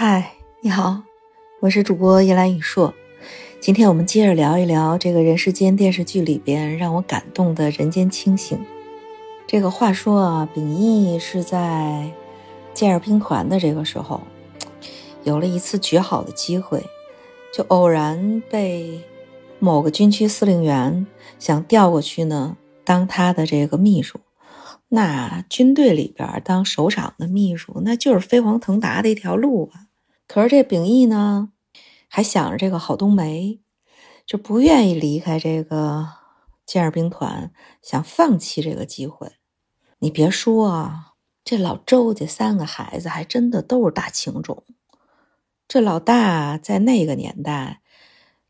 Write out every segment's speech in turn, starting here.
嗨，你好，我是主播叶兰雨硕。今天我们接着聊一聊这个人世间电视剧里边让我感动的人间清醒。这个话说啊，秉义是在建设兵团的这个时候，有了一次绝好的机会，就偶然被某个军区司令员想调过去呢，当他的这个秘书。那军队里边当首长的秘书，那就是飞黄腾达的一条路啊。可是这秉义呢，还想着这个郝冬梅，就不愿意离开这个建设兵团，想放弃这个机会。你别说啊，这老周家三个孩子还真的都是大情种。这老大在那个年代，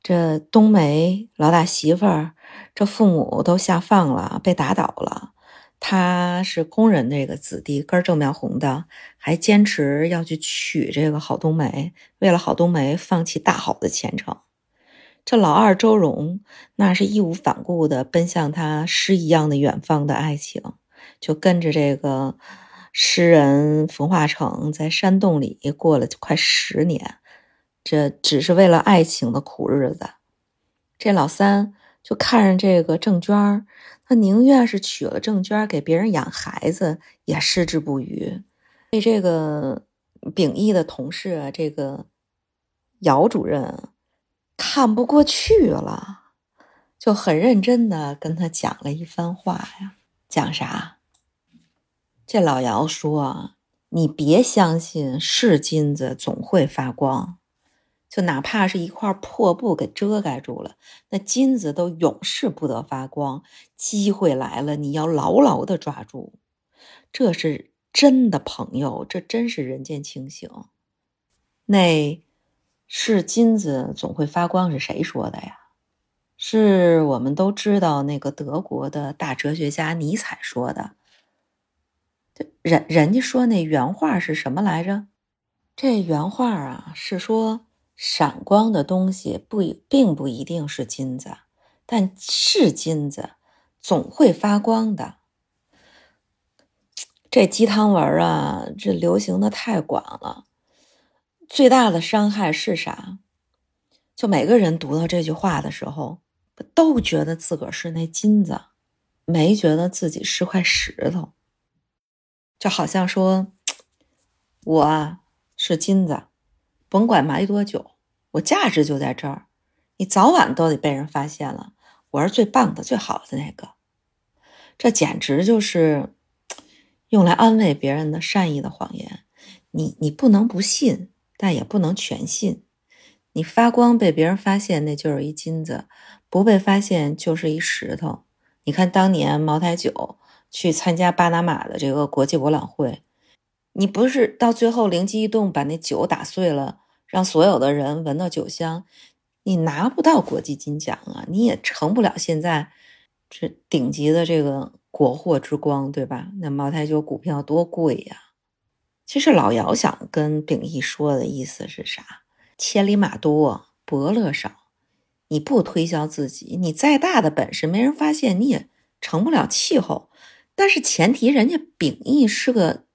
这冬梅老大媳妇儿，这父母都下放了，被打倒了。他是工人这个子弟，根正苗红的，还坚持要去娶这个郝冬梅，为了郝冬梅放弃大好的前程。这老二周荣那是义无反顾的奔向他诗一样的远方的爱情，就跟着这个诗人冯化成在山洞里过了快十年，这只是为了爱情的苦日子。这老三就看着这个郑娟儿。他宁愿是娶了郑娟儿给别人养孩子，也矢志不渝。被这个秉义的同事啊，这个姚主任看不过去了，就很认真的跟他讲了一番话呀。讲啥？这老姚说：“你别相信是金子总会发光。”就哪怕是一块破布给遮盖住了，那金子都永世不得发光。机会来了，你要牢牢的抓住。这是真的朋友，这真是人间清醒。那是金子总会发光是谁说的呀？是我们都知道那个德国的大哲学家尼采说的。人人家说那原话是什么来着？这原话啊是说。闪光的东西不一并不一定是金子，但是金子总会发光的。这鸡汤文啊，这流行的太广了。最大的伤害是啥？就每个人读到这句话的时候，都觉得自个儿是那金子，没觉得自己是块石头。就好像说，我是金子。甭管埋多久，我价值就在这儿。你早晚都得被人发现了，我是最棒的、最好的那个。这简直就是 用来安慰别人的善意的谎言。你你不能不信，但也不能全信。你发光被别人发现，那就是一金子；不被发现，就是一石头。你看当年茅台酒去参加巴拿马的这个国际博览会。你不是到最后灵机一动把那酒打碎了，让所有的人闻到酒香，你拿不到国际金奖啊，你也成不了现在这顶级的这个国货之光，对吧？那茅台酒股票多贵呀！其实老姚想跟秉义说的意思是啥？千里马多，伯乐少。你不推销自己，你再大的本事，没人发现，你也成不了气候。但是前提，人家秉义是个。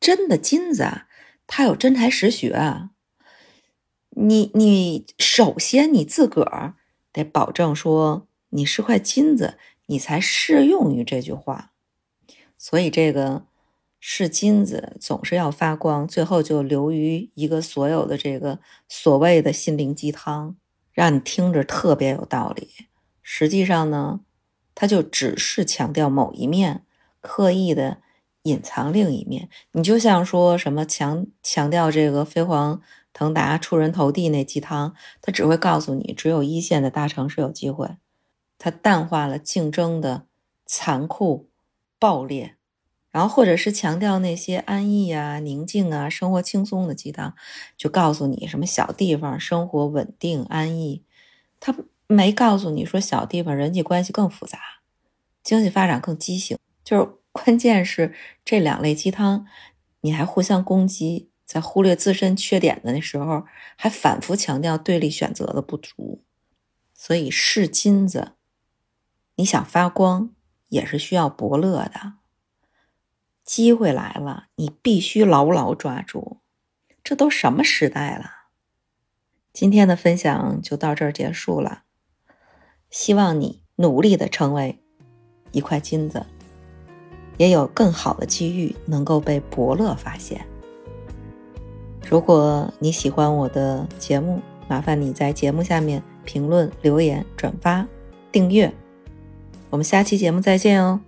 真的金子啊，它有真才实学啊。你你首先你自个儿得保证说你是块金子，你才适用于这句话。所以这个是金子总是要发光，最后就流于一个所有的这个所谓的心灵鸡汤，让你听着特别有道理。实际上呢，它就只是强调某一面，刻意的。隐藏另一面，你就像说什么强强调这个飞黄腾达、出人头地那鸡汤，他只会告诉你只有一线的大城市有机会，他淡化了竞争的残酷、暴烈，然后或者是强调那些安逸啊、宁静啊、生活轻松的鸡汤，就告诉你什么小地方生活稳定安逸，他没告诉你说小地方人际关系更复杂，经济发展更畸形，就是。关键是这两类鸡汤，你还互相攻击，在忽略自身缺点的时候，还反复强调对立选择的不足，所以是金子，你想发光也是需要伯乐的。机会来了，你必须牢牢抓住。这都什么时代了？今天的分享就到这儿结束了。希望你努力的成为一块金子，也有更好的机遇能够被伯乐发现。如果你喜欢我的节目，麻烦你在节目下面评论、留言、转发、订阅。我们下期节目再见哦。